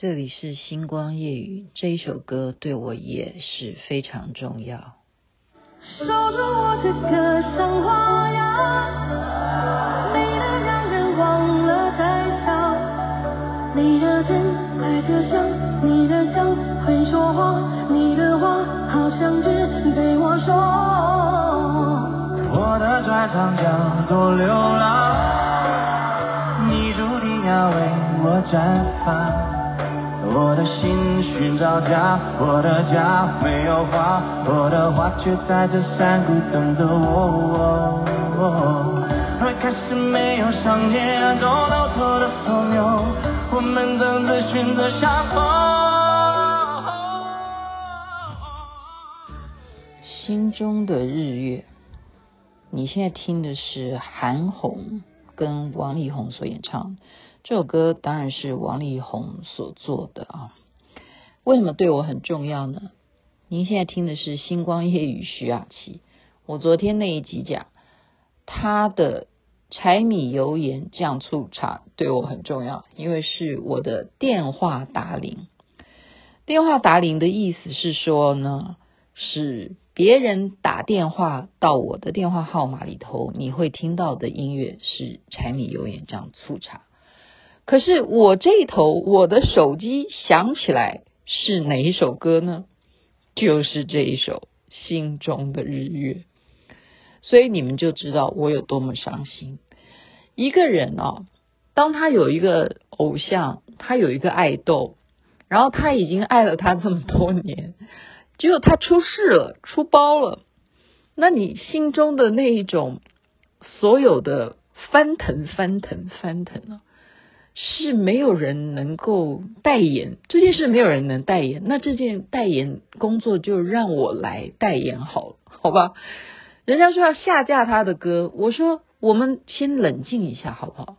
这里是星光夜雨，这一首歌对我也是非常重要。守住我这个像花呀，美得让人忘了摘笑。你的真爱着香，你的香会说话，你的话好像只对我说。我的拽长叫做流浪，你注定要为我绽放。我的心寻找家，我的家没有花，我的花却在这山谷等着我。而开始没有相见，都老脱的朋友，我们等着选择相逢。心中的日月，你现在听的是韩红跟王力宏所演唱。这首歌当然是王力宏所做的啊，为什么对我很重要呢？您现在听的是《星光夜雨》徐雅琪。我昨天那一集讲他的柴米油盐酱醋茶对我很重要，因为是我的电话打铃。电话打铃的意思是说呢，是别人打电话到我的电话号码里头，你会听到的音乐是柴米油盐酱醋茶。可是我这一头，我的手机响起来是哪一首歌呢？就是这一首《心中的日月》。所以你们就知道我有多么伤心。一个人哦，当他有一个偶像，他有一个爱豆，然后他已经爱了他这么多年，结果他出事了，出包了，那你心中的那一种所有的翻腾、翻腾、翻腾啊！是没有人能够代言这件事，没有人能代言。那这件代言工作就让我来代言好了，好吧？人家说要下架他的歌，我说我们先冷静一下，好不好？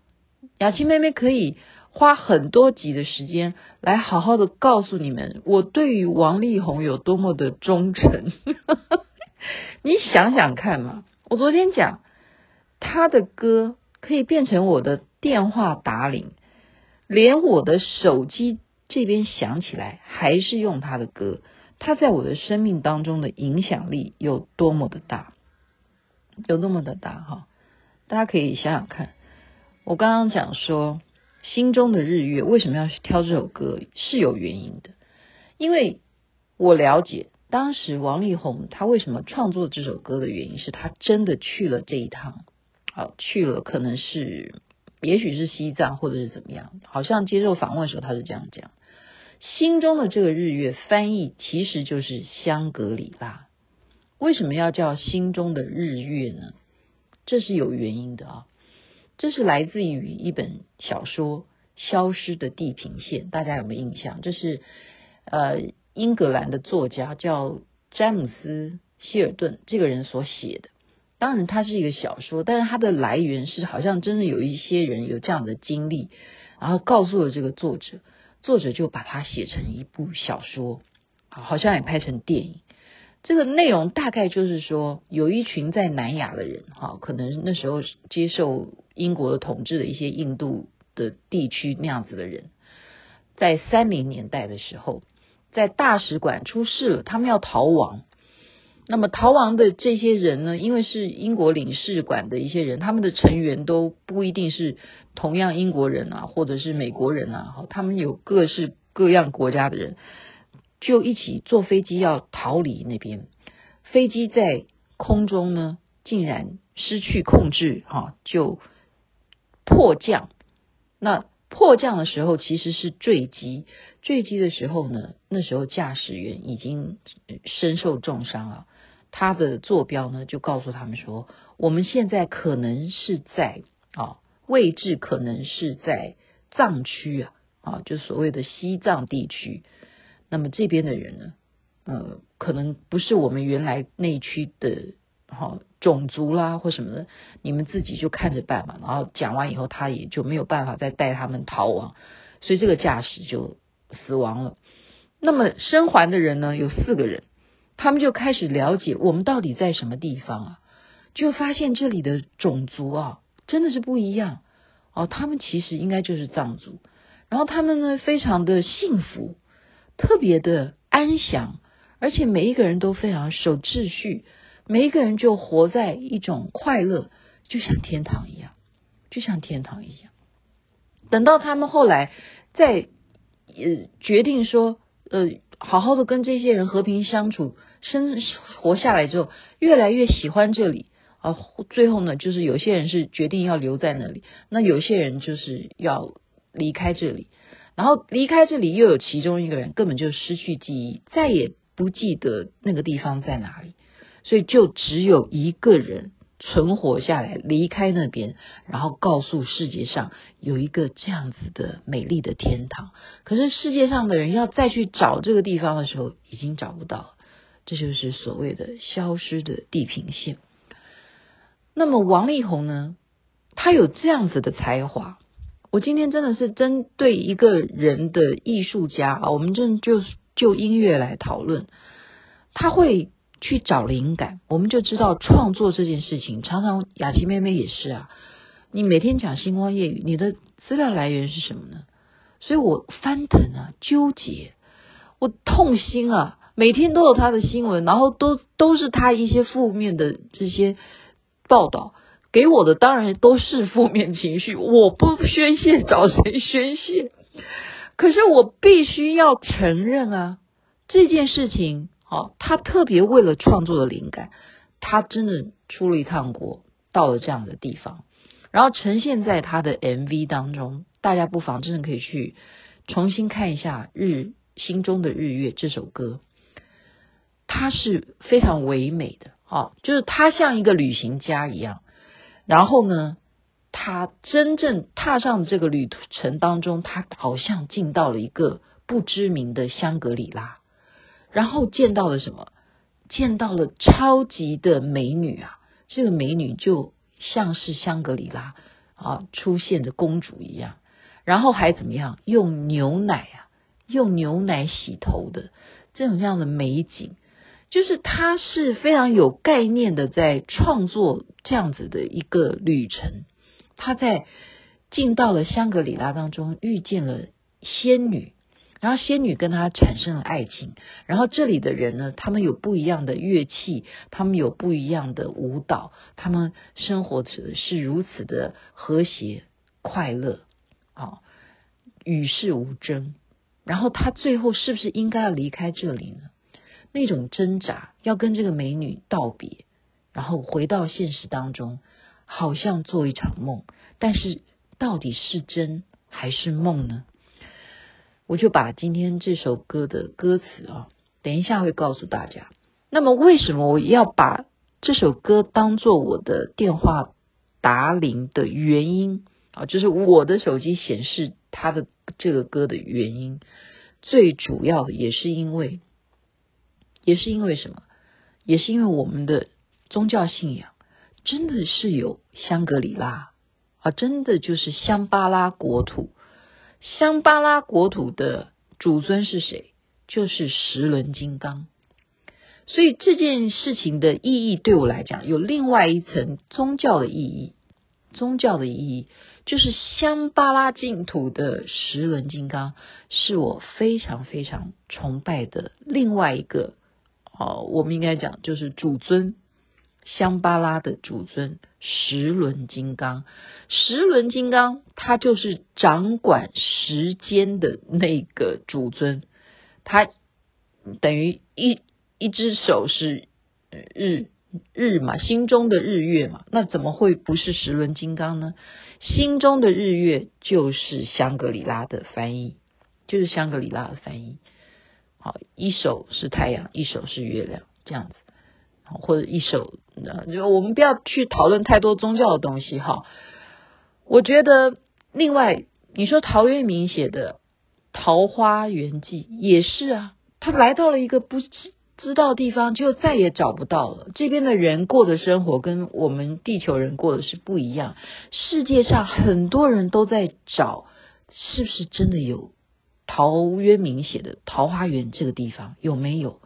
雅琪妹妹可以花很多集的时间来好好的告诉你们，我对于王力宏有多么的忠诚。你想想看嘛，我昨天讲他的歌可以变成我的电话打铃。连我的手机这边响起来，还是用他的歌，他在我的生命当中的影响力有多么的大，有多么的大哈！大家可以想想看，我刚刚讲说心中的日月为什么要去挑这首歌，是有原因的，因为我了解当时王力宏他为什么创作这首歌的原因，是他真的去了这一趟，好，去了可能是。也许是西藏，或者是怎么样？好像接受访问的时候，他是这样讲：心中的这个日月，翻译其实就是香格里拉。为什么要叫心中的日月呢？这是有原因的啊。这是来自于一本小说《消失的地平线》，大家有没有印象？这是呃英格兰的作家叫詹姆斯希尔顿这个人所写的。当然，它是一个小说，但是它的来源是好像真的有一些人有这样的经历，然后告诉了这个作者，作者就把它写成一部小说，好像也拍成电影。这个内容大概就是说，有一群在南亚的人，哈，可能那时候接受英国的统治的一些印度的地区那样子的人，在三零年代的时候，在大使馆出事了，他们要逃亡。那么逃亡的这些人呢，因为是英国领事馆的一些人，他们的成员都不一定是同样英国人啊，或者是美国人啊，他们有各式各样国家的人，就一起坐飞机要逃离那边。飞机在空中呢，竟然失去控制，哈，就迫降。那迫降的时候其实是坠机，坠机的时候呢，那时候驾驶员已经身受重伤了。他的坐标呢，就告诉他们说，我们现在可能是在啊，位置可能是在藏区啊，啊，就所谓的西藏地区。那么这边的人呢，呃，可能不是我们原来那区的哈种族啦或什么的，你们自己就看着办嘛。然后讲完以后，他也就没有办法再带他们逃亡，所以这个驾驶就死亡了。那么生还的人呢，有四个人。他们就开始了解我们到底在什么地方啊，就发现这里的种族啊真的是不一样哦，他们其实应该就是藏族，然后他们呢非常的幸福，特别的安详，而且每一个人都非常守秩序，每一个人就活在一种快乐，就像天堂一样，就像天堂一样。等到他们后来在呃决定说呃好好的跟这些人和平相处，生活下来之后，越来越喜欢这里。啊，最后呢，就是有些人是决定要留在那里，那有些人就是要离开这里，然后离开这里又有其中一个人根本就失去记忆，再也不记得那个地方在哪里，所以就只有一个人存活下来，离开那边，然后告诉世界上有一个这样子的美丽的天堂。可是世界上的人要再去找这个地方的时候，已经找不到了，这就是所谓的消失的地平线。那么王力宏呢？他有这样子的才华。我今天真的是针对一个人的艺术家啊，我们正就就音乐来讨论。他会去找灵感，我们就知道创作这件事情，常常雅琪妹妹也是啊。你每天讲星光夜语，你的资料来源是什么呢？所以我翻腾啊，纠结，我痛心啊，每天都有他的新闻，然后都都是他一些负面的这些。报道给我的当然都是负面情绪，我不宣泄找谁宣泄？可是我必须要承认啊，这件事情，好，他特别为了创作的灵感，他真的出了一趟国，到了这样的地方，然后呈现在他的 MV 当中，大家不妨真的可以去重新看一下《日心中的日月》这首歌，她是非常唯美的。哦，就是他像一个旅行家一样，然后呢，他真正踏上这个旅程当中，他好像进到了一个不知名的香格里拉，然后见到了什么？见到了超级的美女啊！这个美女就像是香格里拉啊出现的公主一样，然后还怎么样？用牛奶啊，用牛奶洗头的这种这样的美景。就是他是非常有概念的，在创作这样子的一个旅程。他在进到了香格里拉当中，遇见了仙女，然后仙女跟他产生了爱情。然后这里的人呢，他们有不一样的乐器，他们有不一样的舞蹈，他们生活是是如此的和谐快乐啊，与世无争。然后他最后是不是应该要离开这里呢？那种挣扎，要跟这个美女道别，然后回到现实当中，好像做一场梦。但是到底是真还是梦呢？我就把今天这首歌的歌词啊，等一下会告诉大家。那么为什么我要把这首歌当做我的电话答铃的原因啊？就是我的手机显示它的这个歌的原因，最主要也是因为。也是因为什么？也是因为我们的宗教信仰真的是有香格里拉啊，真的就是香巴拉国土。香巴拉国土的主尊是谁？就是十轮金刚。所以这件事情的意义对我来讲有另外一层宗教的意义。宗教的意义就是香巴拉净土的十轮金刚是我非常非常崇拜的另外一个。哦，我们应该讲就是主尊香巴拉的主尊十轮金刚，十轮金刚它就是掌管时间的那个主尊，它等于一一只手是日日嘛，心中的日月嘛，那怎么会不是十轮金刚呢？心中的日月就是香格里拉的翻译，就是香格里拉的翻译。好，一手是太阳，一手是月亮，这样子，或者一手，就我们不要去讨论太多宗教的东西哈。我觉得，另外你说陶渊明写的《桃花源记》也是啊，他来到了一个不知知道的地方，就再也找不到了。这边的人过的生活跟我们地球人过的是不一样。世界上很多人都在找，是不是真的有？陶渊明写的《桃花源》这个地方有没有？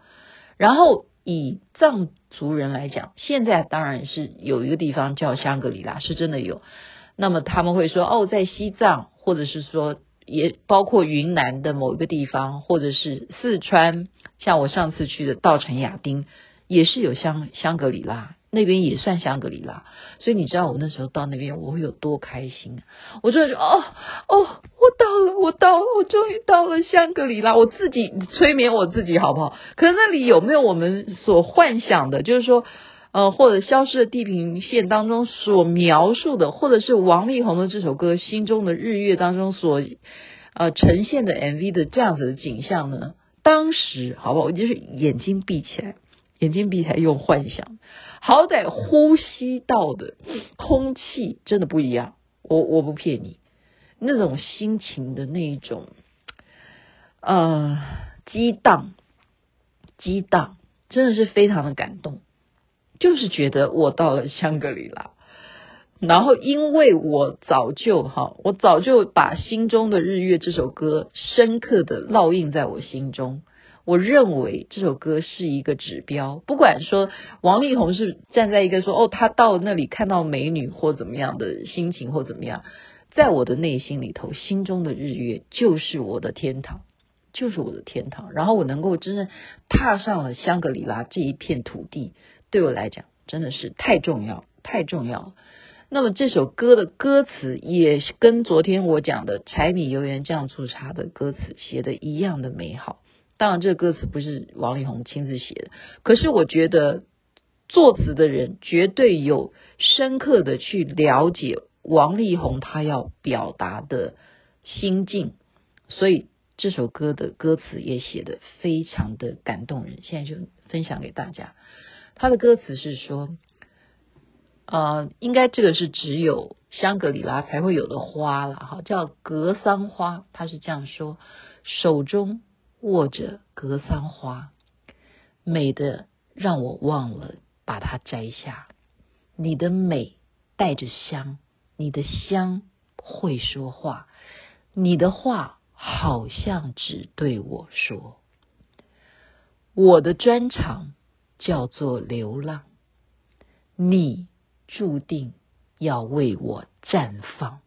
然后以藏族人来讲，现在当然是有一个地方叫香格里拉，是真的有。那么他们会说哦，在西藏，或者是说也包括云南的某一个地方，或者是四川，像我上次去的稻城亚丁，也是有香香格里拉。那边也算香格里拉，所以你知道我那时候到那边我会有多开心！我真的说哦哦，我到了，我到了，我终于到了香格里拉，我自己催眠我自己好不好？可是那里有没有我们所幻想的，就是说，呃，或者消失的地平线当中所描述的，或者是王力宏的这首歌《心中的日月》当中所呃呈现的 MV 的这样子的景象呢？当时好不好？我就是眼睛闭起来。眼睛闭起来用幻想，好歹呼吸到的空气真的不一样。我我不骗你，那种心情的那一种，呃，激荡，激荡，真的是非常的感动。就是觉得我到了香格里拉，然后因为我早就哈，我早就把《心中的日月》这首歌深刻的烙印在我心中。我认为这首歌是一个指标，不管说王力宏是站在一个说哦，他到那里看到美女或怎么样的心情或怎么样，在我的内心里头，心中的日月就是我的天堂，就是我的天堂。然后我能够真正踏上了香格里拉这一片土地，对我来讲真的是太重要，太重要。那么这首歌的歌词也跟昨天我讲的柴米油盐酱醋茶的歌词写的一样的美好。当然，这个歌词不是王力宏亲自写的，可是我觉得作词的人绝对有深刻的去了解王力宏他要表达的心境，所以这首歌的歌词也写得非常的感动人。现在就分享给大家，他的歌词是说，呃，应该这个是只有香格里拉才会有的花了哈，叫格桑花，他是这样说，手中。握着格桑花，美的让我忘了把它摘下。你的美带着香，你的香会说话，你的话好像只对我说。我的专长叫做流浪，你注定要为我绽放。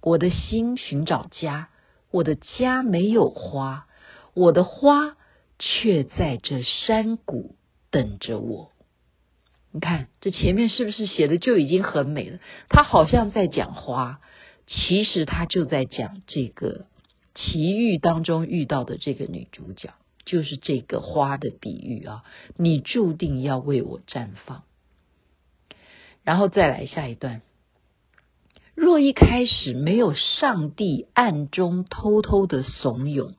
我的心寻找家。我的家没有花，我的花却在这山谷等着我。你看，这前面是不是写的就已经很美了？他好像在讲花，其实他就在讲这个奇遇当中遇到的这个女主角，就是这个花的比喻啊。你注定要为我绽放，然后再来下一段。若一开始没有上帝暗中偷偷的怂恿，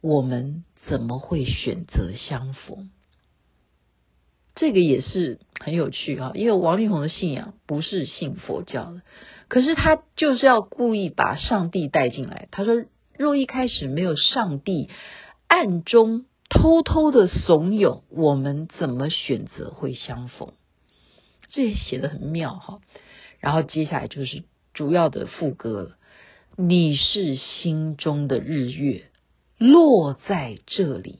我们怎么会选择相逢？这个也是很有趣啊，因为王力宏的信仰不是信佛教的，可是他就是要故意把上帝带进来。他说：“若一开始没有上帝暗中偷偷的怂恿，我们怎么选择会相逢？”这也写得很妙哈。然后接下来就是。主要的副歌，你是心中的日月，落在这里，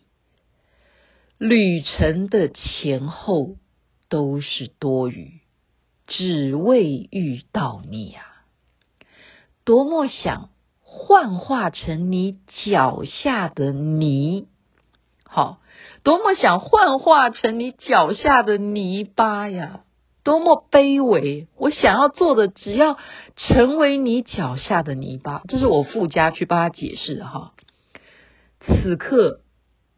旅程的前后都是多余，只为遇到你啊！多么想幻化成你脚下的泥，好，多么想幻化成你脚下的泥巴呀！多么卑微！我想要做的，只要成为你脚下的泥巴。这是我附加去帮他解释的哈。此刻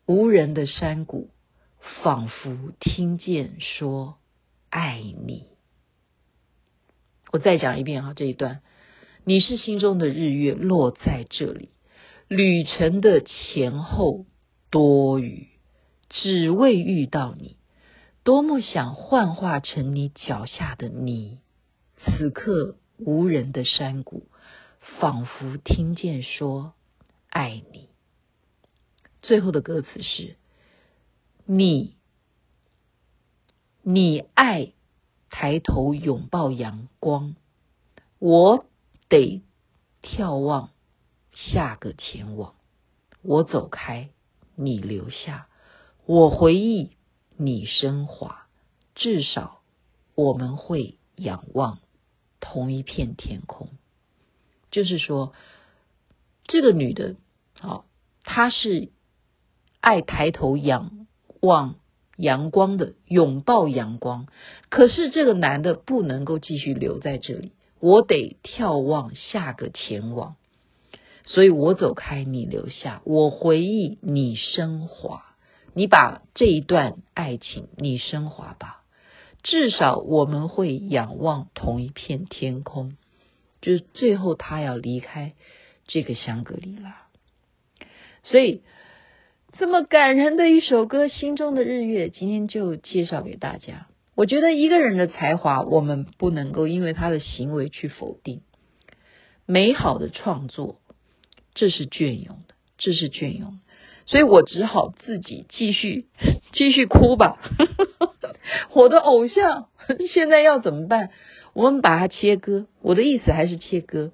无人的山谷，仿佛听见说爱你。我再讲一遍哈，这一段，你是心中的日月，落在这里，旅程的前后多余，只为遇到你。多么想幻化成你脚下的泥，此刻无人的山谷，仿佛听见说爱你。最后的歌词是：你，你爱抬头拥抱阳光，我得眺望下个前往。我走开，你留下，我回忆。你升华，至少我们会仰望同一片天空。就是说，这个女的，好，她是爱抬头仰望阳光的，拥抱阳光。可是这个男的不能够继续留在这里，我得眺望下个前往。所以我走开，你留下，我回忆，你升华。你把这一段爱情你升华吧，至少我们会仰望同一片天空。就是最后他要离开这个香格里拉，所以这么感人的一首歌《心中的日月》，今天就介绍给大家。我觉得一个人的才华，我们不能够因为他的行为去否定美好的创作，这是隽永的，这是隽永的。所以我只好自己继续继续哭吧。我的偶像现在要怎么办？我们把它切割。我的意思还是切割，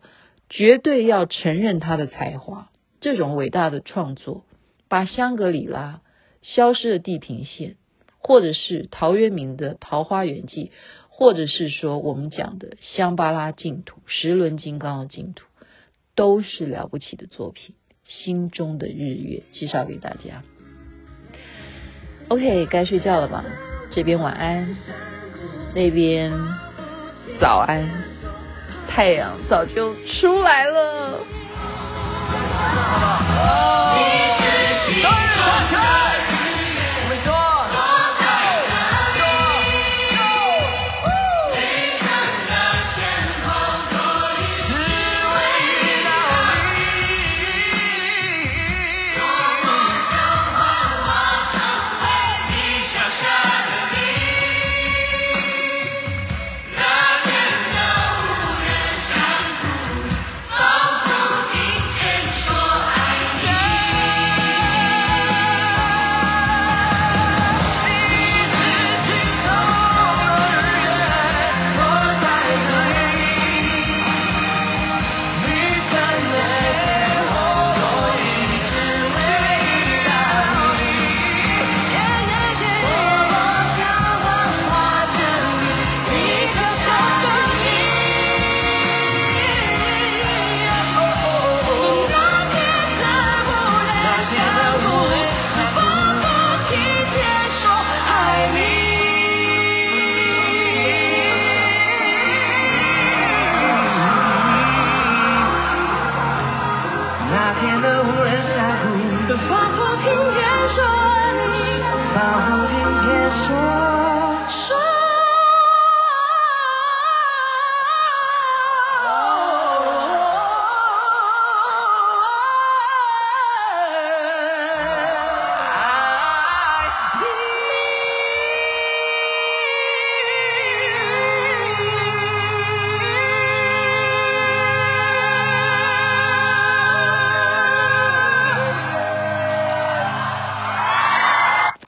绝对要承认他的才华。这种伟大的创作，把香格里拉、消失的地平线，或者是陶渊明的《桃花源记》，或者是说我们讲的香巴拉净土、十轮金刚的净土，都是了不起的作品。心中的日月，介绍给大家。OK，该睡觉了吧？这边晚安，那边早安，太阳早就出来了。